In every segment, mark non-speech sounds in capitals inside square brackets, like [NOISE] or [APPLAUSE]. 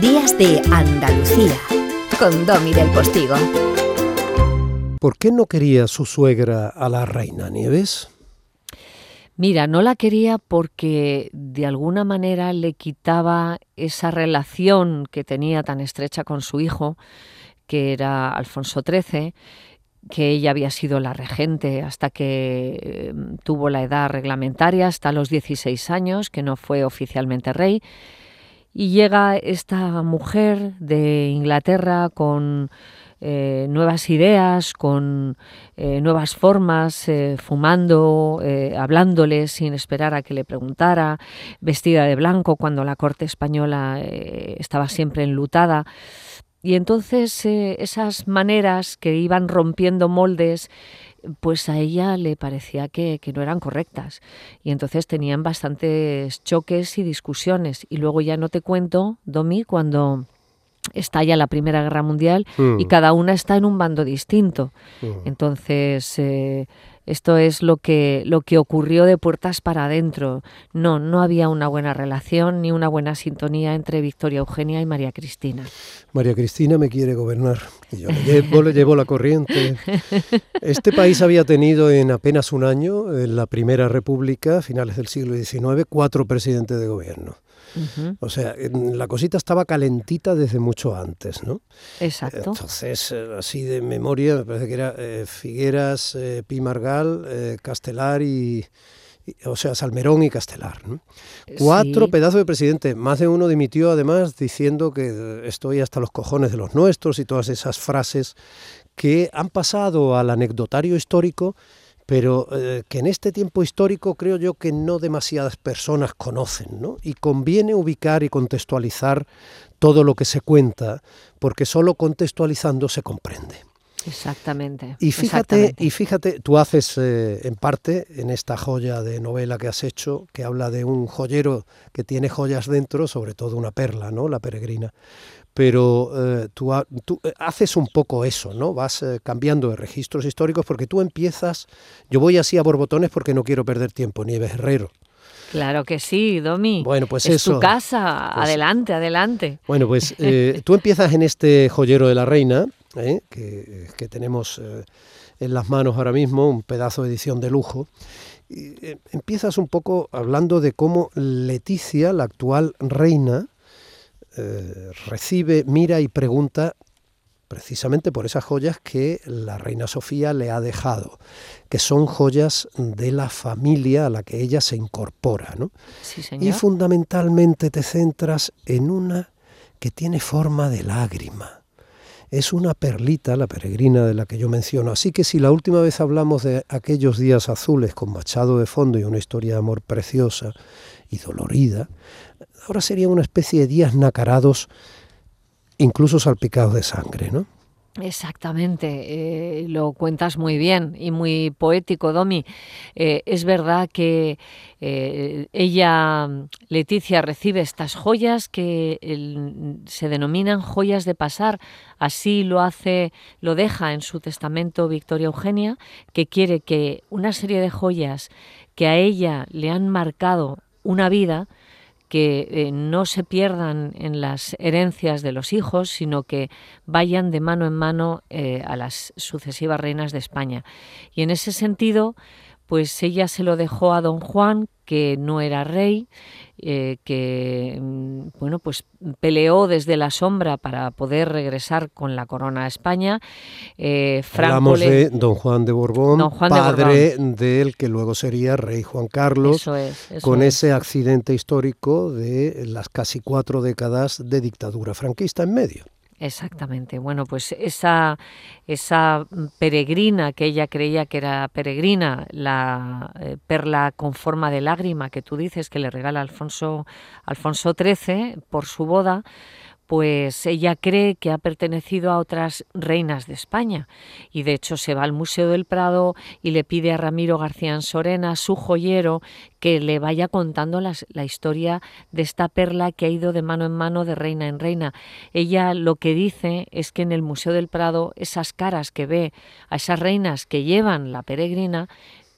Días de Andalucía con Domi del Postigo. ¿Por qué no quería su suegra a la reina Nieves? Mira, no la quería porque de alguna manera le quitaba esa relación que tenía tan estrecha con su hijo, que era Alfonso XIII, que ella había sido la regente hasta que eh, tuvo la edad reglamentaria, hasta los 16 años, que no fue oficialmente rey y llega esta mujer de Inglaterra con eh, nuevas ideas, con eh, nuevas formas, eh, fumando, hablándole sin esperar a que le preguntara, vestida de blanco cuando la corte española estaba siempre enlutada. Y entonces esas maneras que iban rompiendo moldes pues a ella le parecía que, no eran correctas. Y entonces tenían bastantes choques y discusiones. Y luego ya no te cuento, Domi, cuando estalla la Primera Guerra Mundial y mm. cada una está en un bando distinto. Mm. Entonces, eh, esto es lo que, lo que ocurrió de puertas para adentro. No, no había una buena relación ni una buena sintonía entre Victoria Eugenia y María Cristina. María Cristina me quiere gobernar y yo le llevo, le llevo la corriente. Este país había tenido en apenas un año, en la Primera República, finales del siglo XIX, cuatro presidentes de gobierno. O sea, la cosita estaba calentita desde mucho antes, ¿no? Exacto. Entonces, eh, así de memoria, me parece que era eh, Figueras, eh, Pimargal, Castelar y, o sea, Salmerón y Castelar. Cuatro pedazos de presidente. Más de uno dimitió además diciendo que estoy hasta los cojones de los nuestros y todas esas frases que han pasado al anecdotario histórico pero eh, que en este tiempo histórico creo yo que no demasiadas personas conocen, ¿no? Y conviene ubicar y contextualizar todo lo que se cuenta, porque solo contextualizando se comprende. Exactamente. Y fíjate, y fíjate, tú haces eh, en parte en esta joya de novela que has hecho, que habla de un joyero que tiene joyas dentro, sobre todo una perla, ¿no? La peregrina pero eh, tú, eh, haces un poco eso, ¿no? Vas eh, cambiando de registros históricos porque tú empiezas, yo voy así a borbotones porque no quiero perder tiempo, Nieves Herrero. Claro que sí, Domi. Bueno, pues es eso. tu casa, pues adelante, adelante. Bueno, pues [LAUGHS] tú empiezas en este joyero de la reina, que, que, tenemos en las manos ahora mismo, un pedazo de edición de lujo. Y, empiezas un poco hablando de cómo Leticia, la actual reina, eh, recibe, mira y pregunta precisamente por esas joyas que la reina Sofía le ha dejado, que son joyas de la familia a la que ella se incorpora. ¿no? Y fundamentalmente te centras en una que tiene forma de lágrima. Es una perlita, la peregrina de la que yo menciono. Así que si la última vez hablamos de aquellos días azules con Machado de fondo y una historia de amor preciosa y dolorida, ahora sería una especie de días nacarados, incluso salpicados de sangre, ¿no? Exactamente, eh, lo cuentas muy bien y muy poético, Domi. Eh, es verdad que eh, ella, Leticia, recibe estas joyas que se denominan joyas de pasar. Así lo hace, lo deja en su testamento Victoria Eugenia, que quiere que una serie de joyas que a ella le han marcado una vida, que eh, no se pierdan en las herencias de los hijos, sino que vayan de mano en mano eh, a las sucesivas reinas de España. Y en ese sentido, pues ella se lo dejó a don Juan, que no era rey, eh, que mm, bueno, pues peleó desde la sombra para poder regresar con la corona a España. Eh, Hablamos de don Juan de Borbón, padre del que luego sería rey Juan Carlos, con ese accidente histórico de las casi cuatro décadas de dictadura franquista en medio. Exactamente. Bueno, pues esa, esa peregrina que ella creía que era peregrina, la eh, perla con forma de lágrima que tú dices que le regala Alfonso, Alfonso XIII por su boda, pues ella cree que ha pertenecido a otras reinas de España y de hecho se va al Museo del Prado y le pide a Ramiro García Sorena, su joyero, que le vaya contando la historia de esta perla que ha ido de mano en mano de reina en reina. Ella lo que dice es que en el Museo del Prado esas caras que ve a esas reinas que llevan la peregrina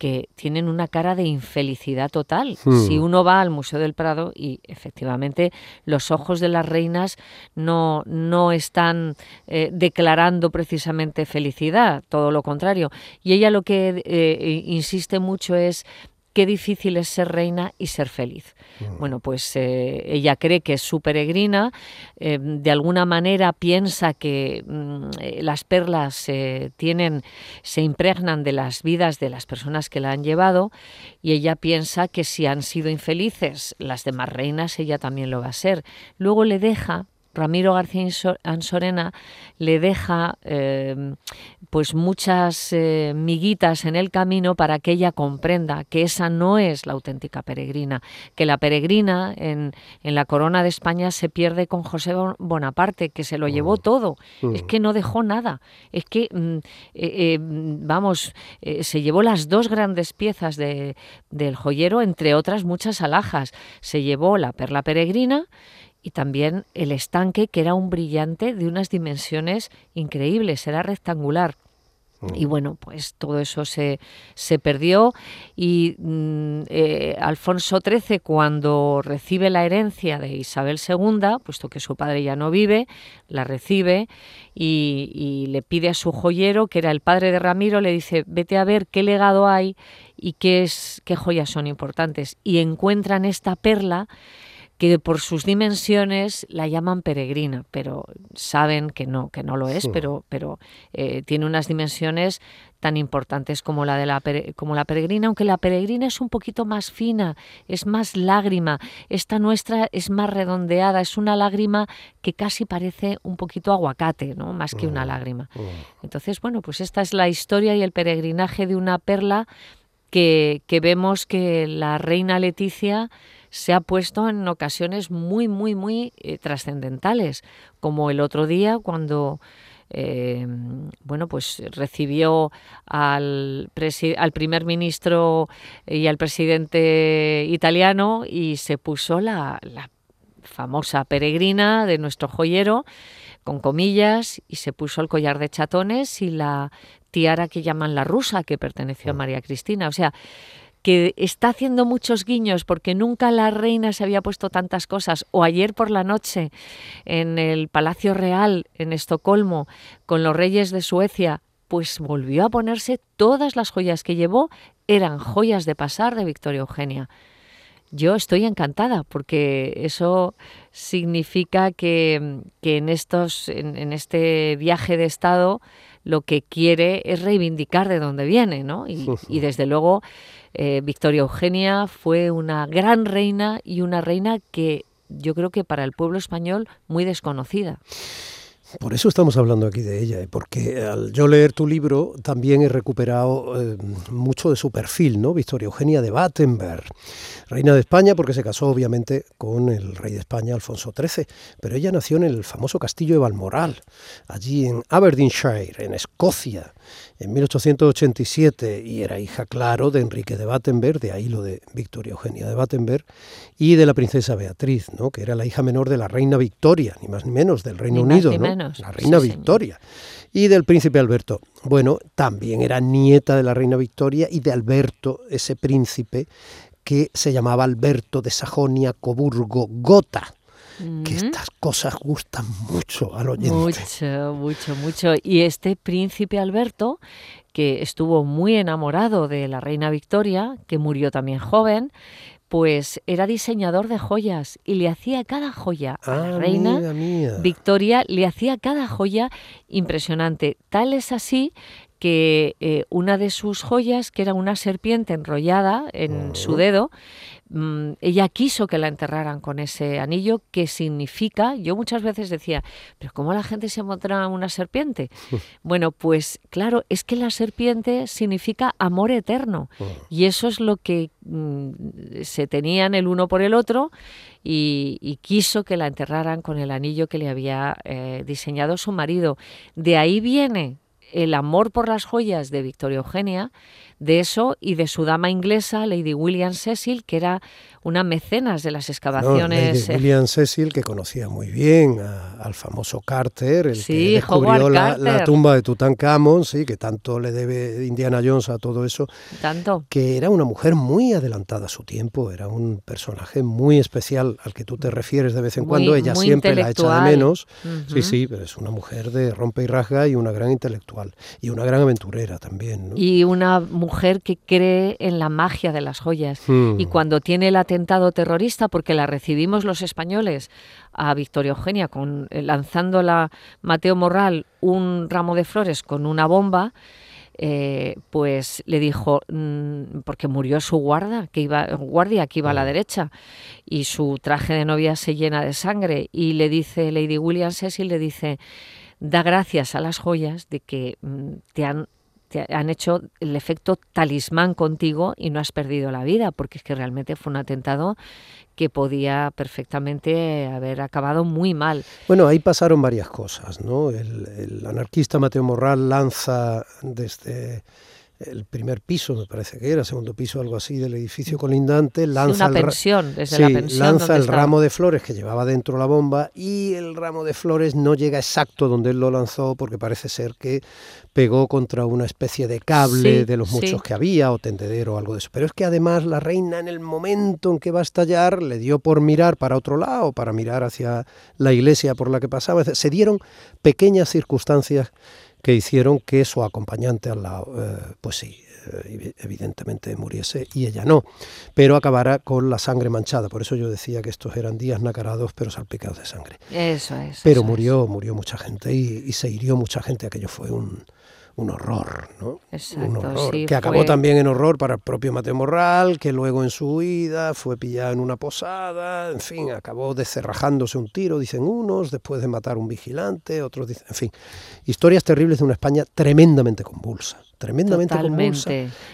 que tienen una cara de infelicidad total. Hmm. Si uno va al Museo del Prado y efectivamente los ojos de las reinas no, no están eh, declarando precisamente felicidad, todo lo contrario. Y ella lo que eh, insiste mucho es qué difícil es ser reina y ser feliz. Mm. Bueno, pues eh, ella cree que es su peregrina, eh, de alguna manera piensa que mm, eh, las perlas tienen, se impregnan de las vidas de las personas que la han llevado y ella piensa que si han sido infelices las demás reinas, ella también lo va a ser. Luego le deja Ramiro García Ansorena le deja em, pues muchas eh, miguitas en el camino para que ella comprenda que esa no es la auténtica peregrina, que la peregrina en, la corona de España se pierde con José Bonaparte, que se lo llevó mm. todo, es mm. que no dejó nada, es que, mm, eh, eh, vamos, se llevó las dos grandes piezas del joyero, entre otras muchas alhajas, se llevó la perla peregrina, y también el estanque, que era un brillante de unas dimensiones increíbles, era rectangular. Mm. Y bueno, pues todo eso se, se perdió y mm, eh, Alfonso XIII cuando recibe la herencia de Isabel II, puesto que su padre ya no vive, la recibe y, y, le pide a su joyero, que era el padre de Ramiro, le dice, vete a ver qué legado hay y qué, es, qué joyas son importantes. Y encuentran esta perla que por sus dimensiones la llaman peregrina, pero saben que no, que no lo es, pero, pero eh, tiene unas dimensiones tan importantes como la de la como la peregrina, aunque la peregrina es un poquito más fina, es más lágrima. Esta nuestra es más redondeada, es una lágrima que casi parece un poquito aguacate, ¿no? Más que una mm, lágrima. Mm. Entonces, bueno, pues esta es la historia y el peregrinaje de una perla que, que vemos que la reina Leticia se ha puesto en ocasiones muy, muy, muy eh, trascendentales, como el otro día cuando eh, bueno, pues recibió al, al, primer ministro y al presidente italiano y se puso la, la famosa peregrina de nuestro joyero con comillas y se puso el collar de chatones y la tiara que llaman la rusa que perteneció a María Cristina. O sea, que está haciendo muchos guiños porque nunca la reina se había puesto tantas cosas, o ayer por la noche en el Palacio Real en Estocolmo con los reyes de Suecia, pues volvió a ponerse todas las joyas que llevó, eran joyas de pasar de Victoria Eugenia. Yo estoy encantada porque eso significa que, en, estos, en este viaje de Estado lo que quiere es reivindicar de dónde viene, ¿no? Y, desde luego eh, Victoria Eugenia fue una gran reina y una reina que yo creo que para el pueblo español muy desconocida. Por eso estamos hablando aquí de ella, ¿eh? porque al yo leer tu libro también he recuperado eh, mucho de su perfil, ¿no? Victoria Eugenia de Battenberg, reina de España porque se casó obviamente con el rey de España Alfonso XIII, pero ella nació en el famoso castillo de Balmoral, allí en Aberdeenshire, en Escocia, en 1887 y era hija, claro, de Enrique de Battenberg, de ahí lo de Victoria Eugenia de Battenberg, y de la princesa Beatriz, ¿no? que era la hija menor de la reina Victoria, ni más ni menos, del Reino Unido, ¿no? la reina Victoria, y del príncipe Alberto. Bueno, también era nieta de la reina Victoria y de Alberto, ese príncipe que se llamaba Alberto de Sajonia, Que estas cosas gustan mucho al oyente. Mucho, mucho, mucho. Y este príncipe Alberto, que estuvo muy enamorado de la reina Victoria, que murió también joven, pues era diseñador de joyas y le hacía cada joya a la ah, reina Victoria, le hacía cada joya impresionante. Tal es así que eh, una de sus joyas, que era una serpiente enrollada en su dedo, mm, ella quiso que la enterraran con ese anillo, que significa, yo muchas veces decía, pero ¿cómo la gente se encuentra una serpiente? [LAUGHS] bueno, pues claro, es que la serpiente significa amor eterno, oh. y eso es lo que mm, se tenían el uno por el otro, y, quiso que la enterraran con el anillo que le había eh, diseñado su marido. De ahí viene el amor por las joyas de Victoria Eugenia, de eso y de su dama inglesa, Lady William Cecil, que era una mecenas de las excavaciones. Lady William Cecil, que conocía muy bien al famoso Carter, el que descubrió la, tumba de Tutankamón, sí, que tanto le debe Indiana Jones a todo eso. Tanto. Que era una mujer muy adelantada a su tiempo, era un personaje muy especial al que tú te refieres de vez en cuando. Ella siempre la echa de menos. Sí, sí, pero es una mujer de rompe y rasga y una gran intelectual y una gran aventurera también. Y una mujer que cree en la magia de las joyas. Hmm. Y cuando tiene el atentado terrorista, porque la recibimos los españoles a Victoria Eugenia con, eh, lanzándola Mateo Morral un ramo de flores con una bomba, eh, pues le dijo, mm, porque murió su guarda, que iba, guardia que iba a la hmm. derecha, y su traje de novia se llena de sangre, y le dice, Lady William Cecil le dice, da gracias a las joyas de que mm, te han han hecho el efecto talismán contigo y no has perdido la vida, porque es que realmente fue un atentado que podía perfectamente haber acabado muy mal. Bueno, ahí pasaron varias cosas, ¿no? el anarquista Mateo Morral lanza desde el primer piso, me parece que era, segundo piso, algo así, del edificio colindante, lanza, una pensión, desde la pensión lanza el ramo de flores que llevaba dentro la bomba y el ramo de flores no llega exacto donde él lo lanzó porque parece ser que pegó contra una especie de cable de los muchos que había o tendedero o algo de eso. Pero es que además la reina en el momento en que va a estallar le dio por mirar para otro lado, para mirar hacia la iglesia por la que pasaba. Se dieron pequeñas circunstancias que hicieron que su acompañante al lado, eh, pues sí, eh, evidentemente muriese y ella no, pero acabara con la sangre manchada. Por eso yo decía que estos eran días nacarados pero salpicados de sangre. Eso es. Pero murió, murió mucha gente y, y, se hirió mucha gente. Aquello fue un, un horror, ¿no? un horror, que acabó también en horror para el propio Mateo Morral, que luego en su huida fue pillado en una posada, en fin, acabó descerrajándose un tiro, dicen unos, después de matar un vigilante, otros dicen, en fin, historias terribles de una España tremendamente convulsa tremendamente convulsa.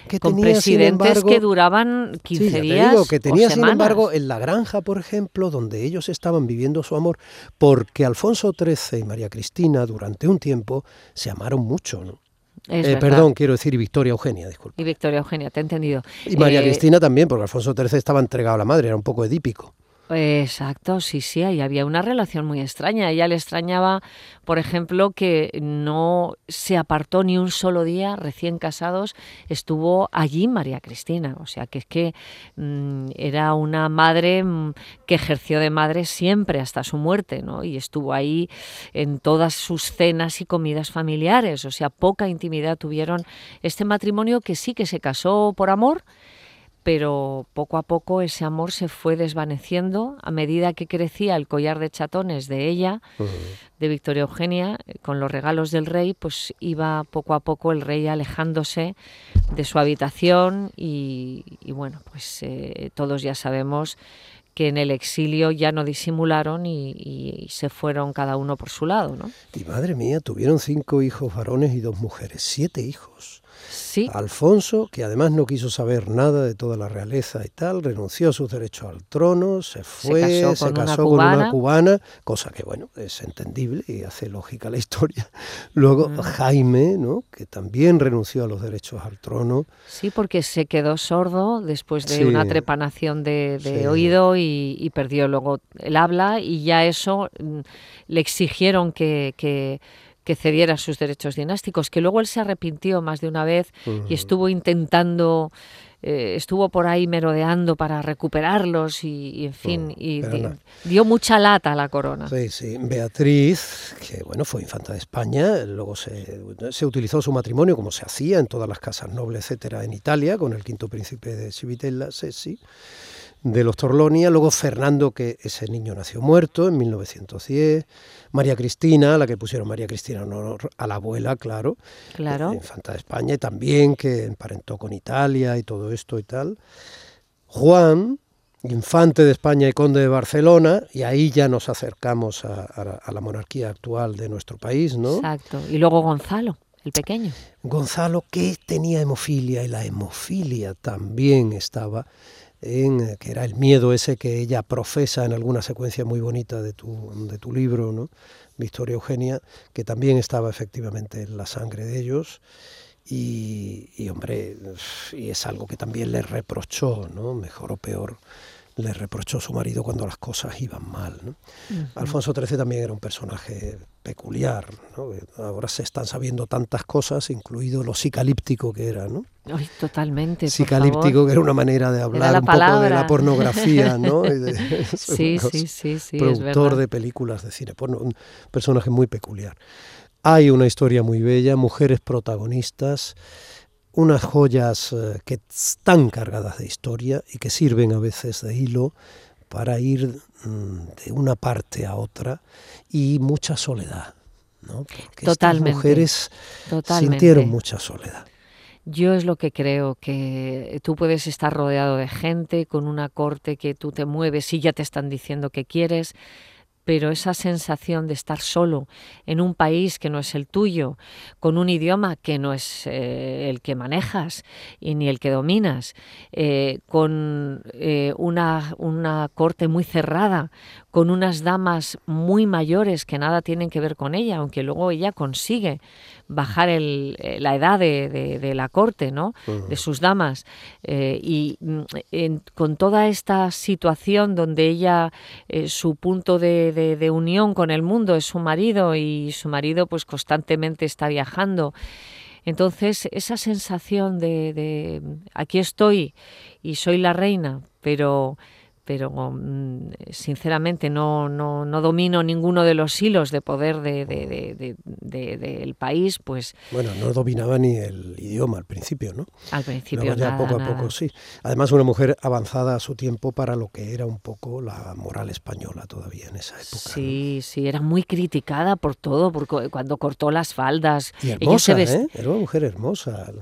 Que con presidentes que duraban 15 días. que tenía, sin embargo, en la granja, por ejemplo, donde ellos estaban viviendo su amor, porque Alfonso XIII y María Cristina durante un tiempo se amaron mucho, ¿no? Eh, perdón, quiero decir Victoria Eugenia, disculpe. Y Victoria Eugenia, te he entendido. Y María eh, Cristina también, porque Alfonso XIII estaba entregado a la madre, era un poco edípico. Exacto, sí, sí, ahí había una relación muy extraña. ella le extrañaba, por ejemplo, que no se apartó ni un solo día, recién casados, estuvo allí María Cristina. O sea, que es que mm, era una madre mm, que ejerció de madre siempre hasta su muerte, ¿no? Y estuvo ahí en todas sus cenas y comidas familiares. O sea, poca intimidad tuvieron este matrimonio que sí que se casó por amor pero poco a poco ese amor se fue desvaneciendo a medida que crecía el collar de chatones de ella, de Victoria Eugenia, eh, con los regalos del rey, pues iba poco a poco el rey alejándose de su habitación y, bueno, pues eh, todos ya sabemos que en el exilio ya no disimularon y, y, se fueron cada uno por su lado, ¿no? Y madre mía, tuvieron cinco hijos varones y dos mujeres, siete hijos. Alfonso, que además no quiso saber nada de toda la realeza y tal, renunció a sus derechos al trono, se fue, se casó, con, una cubana, cosa que bueno, es entendible y hace lógica la historia. [LAUGHS] Luego mm. Jaime, ¿no? que también renunció a los derechos al trono. Sí, porque se quedó sordo después de una trepanación de, oído y, perdió luego el habla y ya eso mm, le exigieron que que cediera sus derechos dinásticos, que luego él se arrepintió más de una vez y estuvo intentando, eh, estuvo por ahí merodeando para recuperarlos y, en fin, y dio mucha lata a la corona. Sí, sí. Beatriz, que bueno, fue infanta de España, luego se, se utilizó su matrimonio como se hacía en todas las casas nobles, etcétera, en Italia, con el quinto príncipe de Civitella, Sessi de los Torlonia, luego Fernando, que ese niño nació muerto en 1910, María Cristina, la que pusieron María Cristina en honor a la abuela, claro, claro. infanta de España, y también que emparentó con Italia y todo esto y tal. Juan, infante de España y conde de Barcelona, y ahí ya nos acercamos a, a la monarquía actual de nuestro país, ¿no? Exacto. Y luego Gonzalo el pequeño. Gonzalo que tenía hemofilia y la hemofilia también estaba en, eh, que era el miedo ese que ella profesa en alguna secuencia muy bonita de tu, de tu libro, ¿no? Victoria Eugenia, que también estaba efectivamente en la sangre de ellos. Y, y, hombre, y es algo que también le reprochó, ¿no? Mejor o peor, le reprochó su marido cuando las cosas iban mal. ¿no? Alfonso XIII también era un personaje peculiar. ¿no? Ahora se están sabiendo tantas cosas, incluido lo psicalíptico que era. ¿no? Ay, totalmente. Psicalíptico, que era una manera de hablar un poco de la pornografía. ¿no? [LAUGHS] [LAUGHS] sí, sí, sí, sí, Productor de películas de cine porno, un personaje muy peculiar. Hay una historia muy bella, mujeres protagonistas unas joyas eh, que están cargadas de historia y que sirven a veces de hilo para ir mm, de una parte a otra y mucha soledad, ¿no? Porque Totalmente. estas mujeres sintieron mucha soledad. Yo es lo que creo, que tú puedes estar rodeado de gente con una corte que tú te mueves y ya te están diciendo que quieres, pero esa sensación de estar solo en un país que no es el tuyo, con un idioma que no es eh, el que manejas y ni el que dominas, eh, con eh, una, una corte muy cerrada, con unas damas muy mayores que nada tienen que ver con ella, aunque luego ella consigue bajar el, eh, la edad de, de, la corte, ¿no? De sus damas. Eh, y mm, en, con toda esta situación donde ella, eh, su punto de, de, unión con el mundo es su marido y su marido pues constantemente está viajando. Entonces, esa sensación de, de aquí estoy y soy la reina, pero pero mm, sinceramente no, no, no, domino ninguno de los hilos de poder del de, de, país, pues... Bueno, no dominaba ni el idioma al principio, ¿no? Al principio ya poco a poco sí. Además una mujer avanzada a su tiempo para lo que era un poco la moral española todavía en esa época. Sí, sí, era muy criticada por todo, porque cuando cortó las faldas... Y hermosa, ¿eh? Era una mujer hermosa.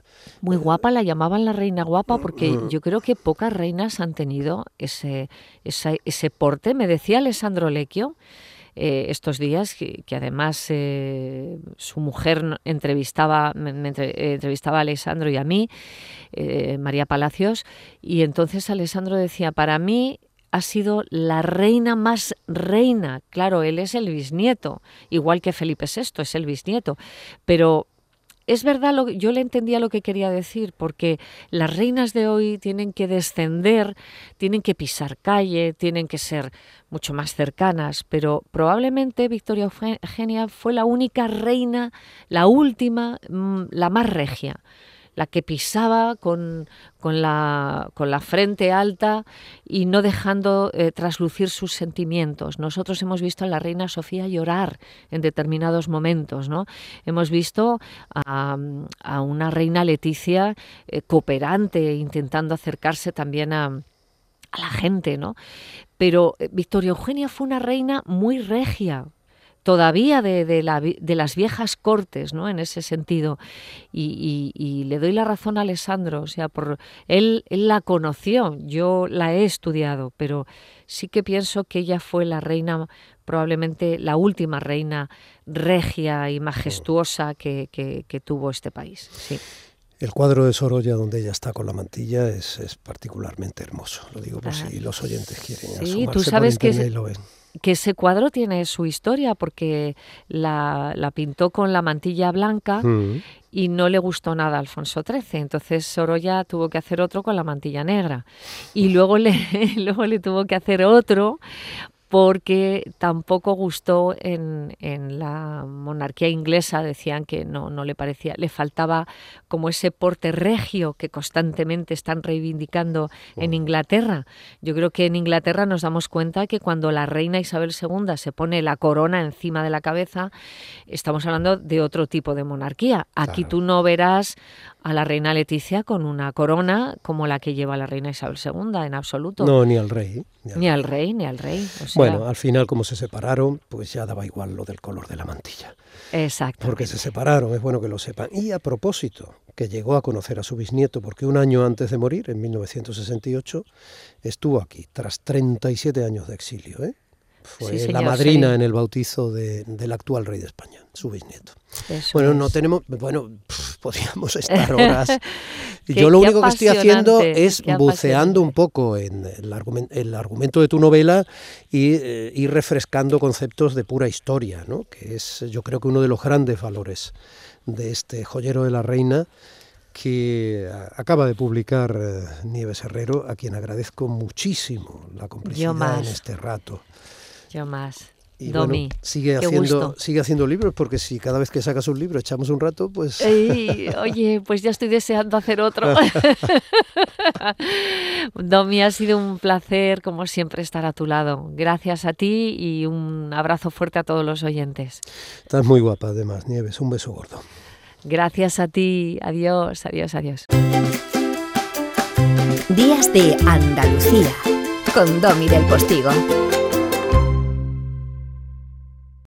Muy guapa, la llamaban la reina guapa, porque mm. yo creo que pocas reinas han tenido ese ese porte. Me decía Alessandro Lecchio eh, estos días, que, además eh, su mujer entrevistaba, me, entrevistaba a Alessandro y a mí, eh, María Palacios, y entonces Alessandro decía, para mí ha sido la reina más reina. Claro, él es el bisnieto, igual que Felipe VI es el bisnieto, pero es verdad, lo, yo le entendía lo que quería decir, porque las reinas de hoy tienen que descender, tienen que pisar calle, tienen que ser mucho más cercanas, pero probablemente Victoria Eugenia fue la única reina, la última, mm, la más regia la que pisaba con, con, la, con la, frente alta y no dejando eh, traslucir sus sentimientos. Nosotros hemos visto a la reina Sofía llorar en determinados momentos, ¿no? Hemos visto a, una reina Leticia eh, cooperante, intentando acercarse también a, a la gente, ¿no? Pero eh, Victoria Eugenia fue una reina muy regia, todavía de, de, la, de, las viejas cortes, ¿no? En ese sentido. Y, y, y, le doy la razón a Alessandro, o sea, por él, él la conoció, yo la he estudiado, pero sí que pienso que ella fue la reina, probablemente la última reina regia y majestuosa que, que, que tuvo este país. Sí. El cuadro de Sorolla donde ella está con la mantilla es, es particularmente hermoso. Lo digo por si los oyentes quieren sí, tú sabes que es, que ese cuadro tiene su historia porque la, la pintó con la mantilla blanca mm. y no le gustó nada a Alfonso XIII. Entonces Sorolla tuvo que hacer otro con la mantilla negra. Y luego le, [LAUGHS] luego le tuvo que hacer otro porque tampoco gustó en, en, la monarquía inglesa, decían que no, no le parecía, le faltaba como ese porte regio que constantemente están reivindicando en Inglaterra. Yo creo que en Inglaterra nos damos cuenta que cuando la reina Isabel II se pone la corona encima de la cabeza, estamos hablando de otro tipo de monarquía. Aquí claro. tú no verás a la reina Leticia con una corona como la que lleva la reina Isabel II, en absoluto. No, ni al rey. Ni al, ni al rey, ni al rey. O sea, bueno, al final como se separaron, pues ya daba igual lo del color de la mantilla. Exacto. Porque se separaron, es bueno que lo sepan. Y a propósito, que llegó a conocer a su bisnieto, porque un año antes de morir, en 1968, estuvo aquí, tras 37 años de exilio. ¿eh? Fue sí, la madrina sí. en el bautizo de, del actual rey de España, su bisnieto. Eso bueno, es. no tenemos, bueno, podríamos [LAUGHS] estar horas. [LAUGHS] Yo lo único que estoy haciendo es buceando un poco en el, argumento de tu novela y eh, ir refrescando conceptos de pura historia, ¿no? que es yo creo que uno de los grandes valores de este joyero de la reina que acaba de publicar eh, Nieves Herrero, a quien agradezco muchísimo la complicidad en este rato. Yo más. Y Domi, sigue haciendo, sigue haciendo libros, porque si cada vez que sacas un libro echamos un rato, pues... [LAUGHS] oye, pues ya estoy deseando hacer otro. [LAUGHS] Domi, ha sido un placer, como siempre, estar a tu lado. Gracias a ti y un abrazo fuerte a todos los oyentes. Estás muy guapa, además, Nieves. Un beso gordo. Gracias a ti. Adiós, adiós, adiós. Días de Andalucía, con Domi del Postigo.